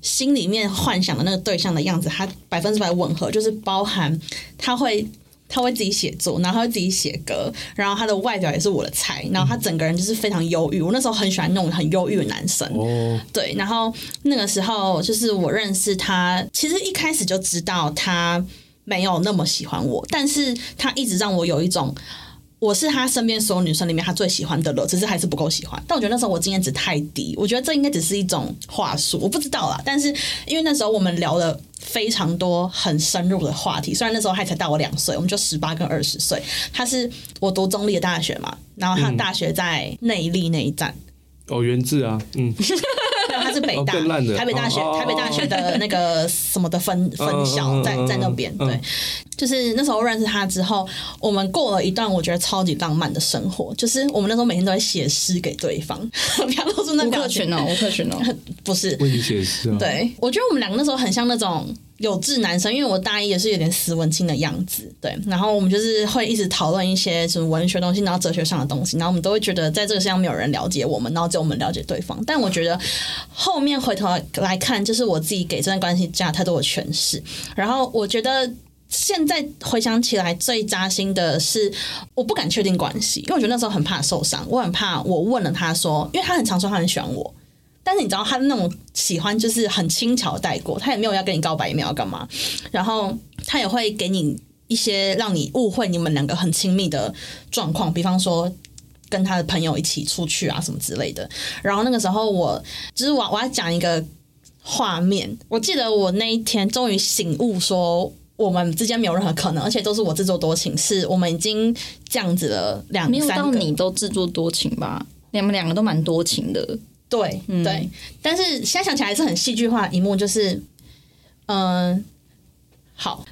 心里面幻想的那个对象的样子，他百分之百吻合，就是包含他会他会自己写作，然后他会自己写歌，然后他的外表也是我的菜，然后他整个人就是非常忧郁。我那时候很喜欢那种很忧郁的男生。哦，对，然后那个时候就是我认识他，其实一开始就知道他。没有那么喜欢我，但是他一直让我有一种我是他身边所有女生里面他最喜欢的了，只是还是不够喜欢。但我觉得那时候我经验值太低，我觉得这应该只是一种话术，我不知道啦。但是因为那时候我们聊了非常多很深入的话题，虽然那时候他才大我两岁，我们就十八跟二十岁。他是我读中立的大学嘛，然后他的大学在内力那一站。哦，原志啊，嗯。*laughs* 他是北大，台北大学，台北大学的那个什么的分分校在在那边。对，就是那时候认识他之后，我们过了一段我觉得超级浪漫的生活。就是我们那时候每天都在写诗给对方，*laughs* 不要露出那表情哦，吴克群哦，*laughs* 不是为你写诗啊。对，我觉得我们两个那时候很像那种。有志男生，因为我大一也是有点斯文青的样子，对。然后我们就是会一直讨论一些什么文学东西，然后哲学上的东西，然后我们都会觉得在这个世上没有人了解我们，然后只有我们了解对方。但我觉得后面回头来看，就是我自己给这段关系加太多的诠释。然后我觉得现在回想起来最扎心的是，我不敢确定关系，因为我觉得那时候很怕受伤，我很怕我问了他说，因为他很常说他很喜欢我。但是你知道他那种喜欢就是很轻巧带过，他也没有要跟你告白，也没有要干嘛。然后他也会给你一些让你误会你们两个很亲密的状况，比方说跟他的朋友一起出去啊什么之类的。然后那个时候我就是我我要讲一个画面，我记得我那一天终于醒悟，说我们之间没有任何可能，而且都是我自作多情，是我们已经这样子了两没有到你都自作多情吧？你们两个都蛮多情的。对对，但是现在想起来是很戏剧化的一幕，就是，嗯，好。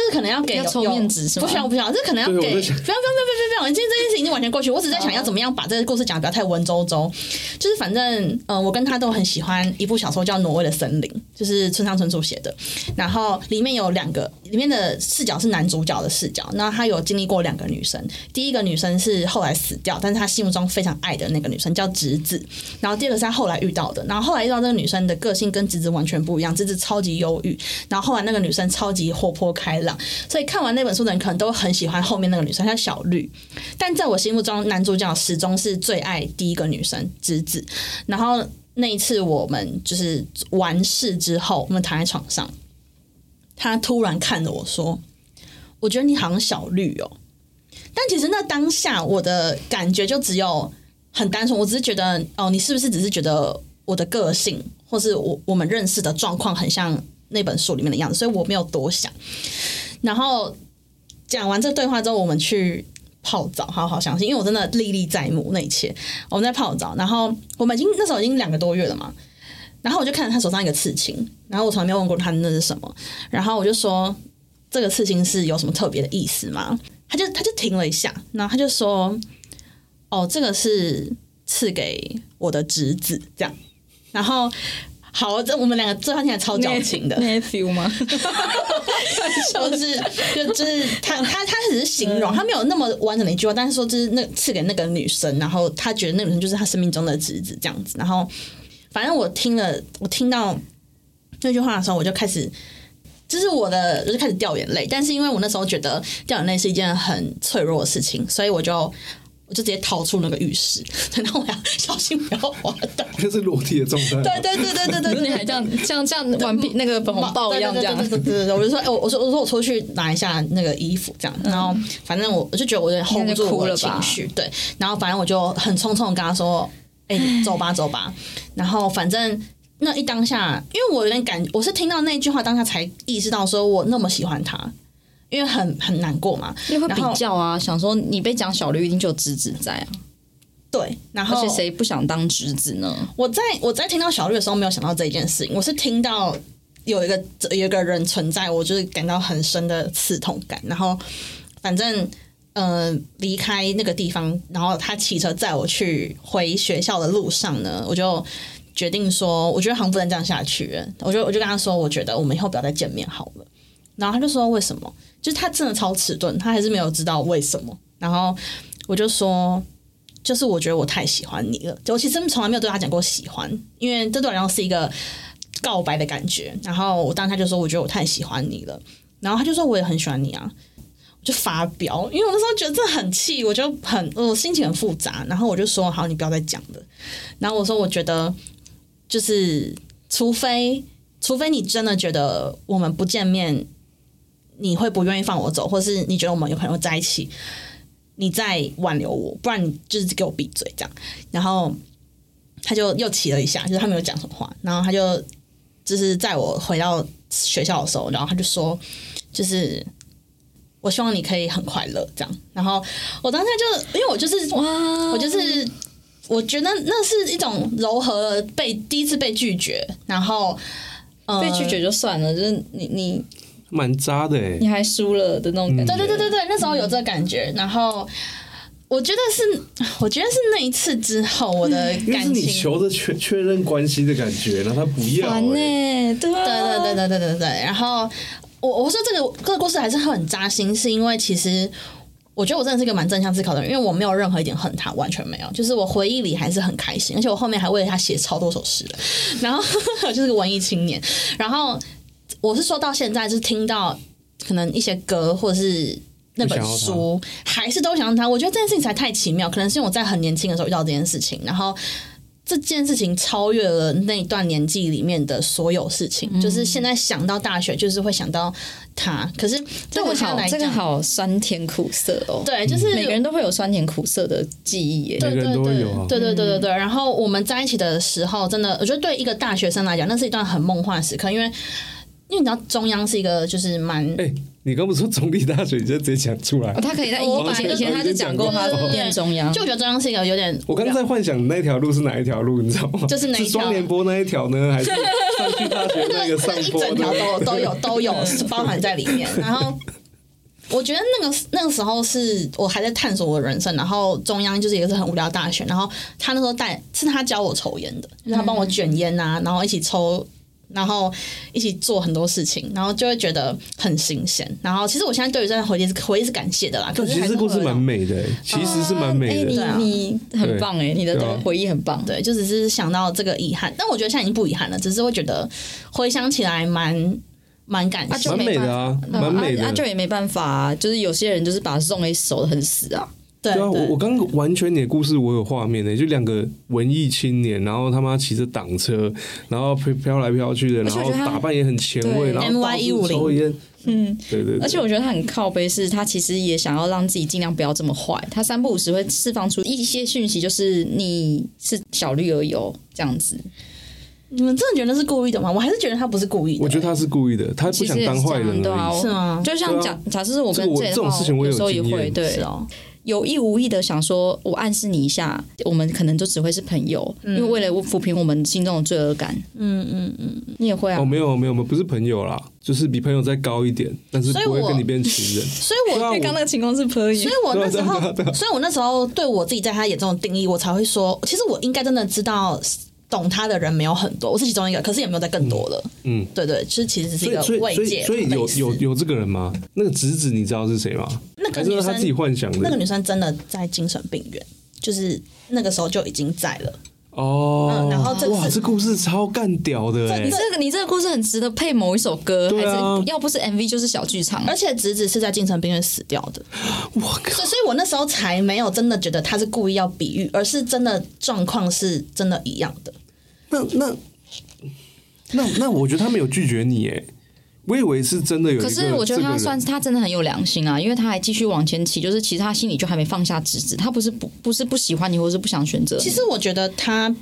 这个可能要给抽面子是吗？不需要不需要，这可能要给不要不要不要不要不要！今天这件事已经完全过去，我只是在想要怎么样把这个故事讲的不要太文绉绉。就是反正呃，我跟他都很喜欢一部小说叫《挪威的森林》，就是村上春树写的。然后里面有两个，里面的视角是男主角的视角。那他有经历过两个女生，第一个女生是后来死掉，但是他心目中非常爱的那个女生叫直子。然后第二个是他后来遇到的，然后后来遇到这个女生的个性跟直子完全不一样，直子超级忧郁，然后后来那个女生超级活泼开。所以看完那本书的人可能都很喜欢后面那个女生，叫小绿。但在我心目中，男主角始终是最爱第一个女生直子。然后那一次我们就是完事之后，我们躺在床上，他突然看着我说：“我觉得你好像小绿哦。”但其实那当下我的感觉就只有很单纯，我只是觉得哦，你是不是只是觉得我的个性，或是我我们认识的状况很像那本书里面的样子，所以我没有多想。然后讲完这对话之后，我们去泡澡，好好相信，因为我真的历历在目那一切。我们在泡澡，然后我们已经那时候已经两个多月了嘛。然后我就看着他手上一个刺青，然后我从来没有问过他那是什么。然后我就说：“这个刺青是有什么特别的意思吗？”他就他就停了一下，然后他就说：“哦，这个是刺给我的侄子，这样。”然后好，这我们两个这半天还超矫情的，nephew 吗？*laughs* 就是就就是他他他只是形容，他没有那么完整的一句话，但是说就是那赐给那个女生，然后他觉得那女生就是他生命中的侄子这样子，然后。反正我听了，我听到那句话的时候，我就开始，就是我的，就是开始掉眼泪。但是因为我那时候觉得掉眼泪是一件很脆弱的事情，所以我就我就直接逃出那个浴室，然后我要小心不要滑倒。*laughs* 那是裸体的状态。对对对对对对，你还这样像像玩那个粉红豹一样这样。对对对对，我就说，哎，我说我说我出去拿一下那个衣服这样。然后反正我我就觉得我有点 hold 不住我的情绪，对。然后反正我就很匆匆跟他说。哎，走吧，走吧。然后反正那一当下，因为我有点感，我是听到那句话当下才意识到，说我那么喜欢他，因为很很难过嘛。因为会比较啊，想说你被讲小绿，一定就有侄子在啊。对，然后而且谁不想当侄子呢？我在我在听到小绿的时候，没有想到这一件事情。我是听到有一个有一个人存在，我就是感到很深的刺痛感。然后反正。呃，离开那个地方，然后他骑车载我去回学校的路上呢，我就决定说，我觉得好像不能这样下去。我就我就跟他说，我觉得我们以后不要再见面好了。然后他就说为什么？就是他真的超迟钝，他还是没有知道为什么。然后我就说，就是我觉得我太喜欢你了。我其实从来没有对他讲过喜欢，因为这对然后是一个告白的感觉。然后我当时他就说，我觉得我太喜欢你了。然后他就说，我也很喜欢你啊。我就发飙，因为我那时候觉得这很气，我就很我心情很复杂，然后我就说好，你不要再讲了。然后我说我觉得就是，除非除非你真的觉得我们不见面，你会不愿意放我走，或是你觉得我们有可能会在一起，你再挽留我，不然你就是给我闭嘴这样。然后他就又起了一下，就是他没有讲什么话，然后他就就是在我回到学校的时候，然后他就说就是。我希望你可以很快乐，这样。然后我当时就，因为我就是，我就是，我觉得那是一种柔和被第一次被拒绝，然后被拒绝就算了，就是你你蛮渣的你还输了的那种感觉。对对对对对那时候有这个感觉。然后我觉得是我觉得是那一次之后我的感情求着确确认关系的感觉然后他不要玩呢对对对对对对对然后我我说这个这个故事还是很扎心是因为其实我觉得我真的是一个蛮正向思考的人因为我没有任何一点恨他完全没有就是我回忆里还是很开心而且我后面还为了他写超多首诗然后 *laughs* 就是个文艺青年。然后我是说到现在，是听到可能一些歌或者是那本书，还是都想他。我觉得这件事情才太奇妙，可能是因为我在很年轻的时候遇到这件事情，然后。这件事情超越了那段年纪里面的所有事情，就是现在想到大学，就是会想到他。可是对我好，这个好酸甜苦涩哦。对，就是每个人都会有酸甜苦涩的记忆，每个人都有啊。对对对对对。然后我们在一起的时候，真的，我觉得对一个大学生来讲，那是一段很梦幻的时刻，因为因为你知道中央是一个就是蛮。你刚不说中立大学，你就直接讲出来。他可以在以前以前他就讲过他念中央，就我觉得中央是一个有点。我刚刚在幻想那条路是哪一条路，你知道吗？就是哪是双联波那一条呢，还是上去大学那个上 *laughs* 坡？一整条都都有都有 *laughs* 包含在里面。然后我觉得那个那个时候是我还在探索我的人生，然后中央就是一个是很无聊大学，然后他那时候带是他教我抽烟的，就是他帮我卷烟啊，然后一起抽。然后一起做很多事情，然后就会觉得很新鲜。然后其实我现在对于这段回忆是回忆是感谢的啦。可是其实故事蛮美的，其实是蛮美的。你你很棒哎，你的回忆很棒。对，就只是想到这个遗憾，但我觉得现在已经不遗憾了，只是会觉得回想起来蛮蛮感谢。蛮美的啊，蛮美的。阿舅也没办法，就是有些人就是把送给守的很死啊。对啊，我我刚完全你的故事我有画面的，就两个文艺青年，然后他妈骑着挡车，然后飘飘来飘去的，然后打扮也很前卫，然后到处抽烟，嗯，对对。而且我觉得他很靠背，是他其实也想要让自己尽量不要这么坏。他三不五时会释放出一些讯息，就是你是小绿而有这样子。你们真的觉得是故意的吗？我还是觉得他不是故意的。我觉得他是故意的，他不想当坏人对啊，是吗？就像假假设是我跟这种事情，我有时候也会对哦。有意无意的想说，我暗示你一下，我们可能就只会是朋友，因为为了抚平我们心中的罪恶感。嗯嗯嗯，你也会啊？哦，没有没有，我们不是朋友啦，就是比朋友再高一点，但是不会跟你变情人。*laughs* 所以，我刚刚那个情况是可以。*laughs* 所以我那时候，所以我那时候对我自己在他眼中的定义，我才会说，其实我应该真的知道。懂他的人没有很多，我是其中一个，可是也没有在更多了。嗯，对对，其实其实只是一个慰藉。所以有有有这个人吗？那个侄子你知道是谁吗？那个女生他自己幻想的。那个女生真的在精神病院，就是那个时候就已经在了。哦，然后这哇，这故事超干屌的！你这个你这个故事很值得配某一首歌，还是要不是 MV 就是小剧场。而且侄子是在精神病院死掉的，我靠！所以，我那时候才没有真的觉得他是故意要比喻，而是真的状况是真的一样的。那那那那，我觉得他没有拒绝你哎，我以为是真的有。可是我觉得他算是他真的很有良心啊，因为他还继续往前骑，就是其实他心里就还没放下侄子，他不是不不是不喜欢你，或是不想选择。其实我觉得他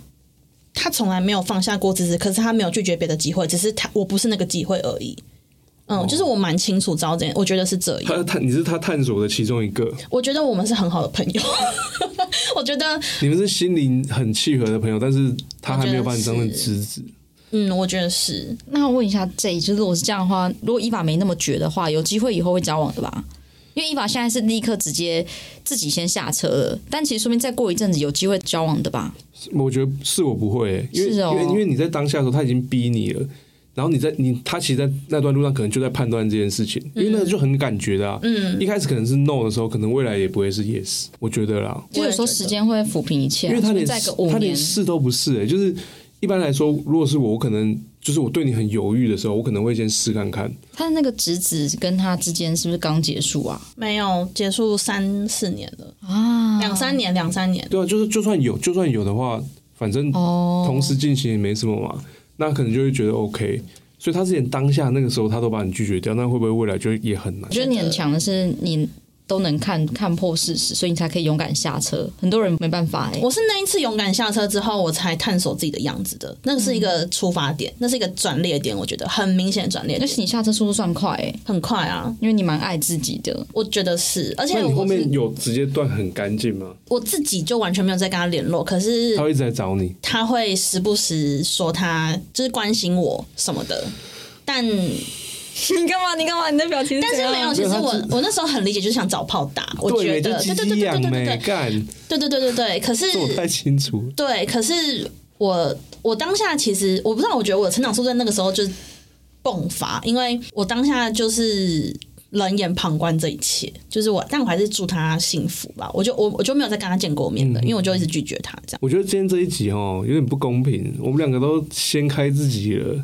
他从来没有放下过侄子，可是他没有拒绝别的机会，只是他我不是那个机会而已。嗯，就是我蛮清楚知道这点，我觉得是这样。他探你是他探索的其中一个。我觉得我们是很好的朋友。*laughs* 我觉得你们是心灵很契合的朋友，但是他还没有把你当成侄子。嗯，我觉得是。那我问一下，这就是如果是这样的话，如果伊法没那么绝的话，有机会以后会交往的吧？因为伊法现在是立刻直接自己先下车了，但其实说明再过一阵子有机会交往的吧？我觉得是我不会，因为因为因为你在当下的时候他已经逼你了。然后你在你他其实，在那段路上可能就在判断这件事情，因为那个就很感觉的啊。嗯，一开始可能是 no 的时候，可能未来也不会是 yes。我觉得啦，就有时候时间会抚平一切，因为他连他连试都不是哎，就是一般来说，如果是我，我可能就是我对你很犹豫的时候，我可能会先试看看。他的那个侄子跟他之间是不是刚结束啊？没有，结束三四年了啊，两三年，两三年。对啊，就是就算有，就算有的话，反正同时进行也没什么嘛。那可能就会觉得 OK，所以他之前当下那个时候他都把你拒绝掉，那会不会未来就也很难？我觉得你很强的是你。都能看看破事实，所以你才可以勇敢下车。很多人没办法哎。我是那一次勇敢下车之后，我才探索自己的样子的。那是一个出发点，那是一个转捩点，我觉得很明显的转捩点。那是你下车速度算快哎，很快啊，因为你蛮爱自己的。我觉得是，而且你后面有直接断很干净吗？我自己就完全没有再跟他联络，可是他会一直在找你，他会时不时说他就是关心我什么的，但。*laughs* 你干嘛？你干嘛？你的表情？但是没有，其实我我那时候很理解，就是想找炮打。我觉得，对对对对对对干，对对对对对。可是我太清楚。对，可是我我当下其实我不知道，我觉得我的成长速在那个时候就迸发，因为我当下就是。冷眼旁观这一切，就是我，但我还是祝他幸福吧。我就我我就没有再跟他见过面的，因为我就一直拒绝他这样。我觉得今天这一集哦，有点不公平，我们两个都掀开自己了。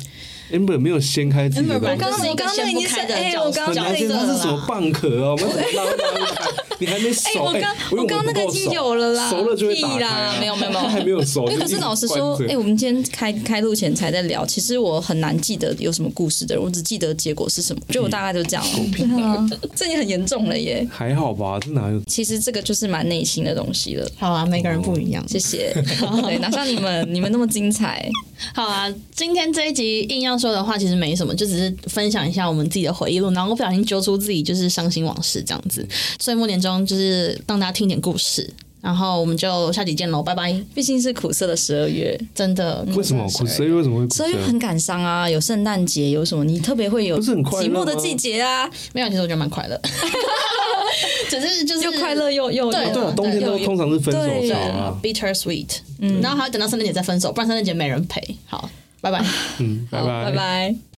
Amber 没有掀开自己的，我刚刚我刚刚已经开的，我刚刚那个是什么蚌壳哦？我你还没熟？我刚我刚那个已经有了啦，熟了就会打开。没有没有没有，*laughs* 还没有熟。可是老实说，哎，我们今天开开录前才在聊，其实我很难记得有什么故事的，我只记得结果是什么，就我大概就这样了。*laughs* 这也很严重了耶。还好吧，这哪有？其实这个就是蛮内心的东西了。好啊，每个人不一样。谢谢。*laughs* 对，哪像你们，你们那么精彩。好啊，今天这一集硬要说的话，其实没什么，就只是分享一下我们自己的回忆录，然后我不小心揪出自己就是伤心往事这样子。岁末年终就是让大家听点故事，然后我们就下集见喽，拜拜。*laughs* 毕竟是苦涩的十二月，真的。为什么苦涩？为什么会？十二月很感伤啊，有圣诞节，有什么？你特别会有不是很寂寞的季节啊？没有，其实我觉得蛮快乐。*laughs* 只是就是又快乐又又对对，冬天都通常是分手潮啊，bitter sweet，嗯，然后还要等到圣诞节再分手，不然圣诞节没人陪。好，拜拜，嗯，拜拜，拜拜。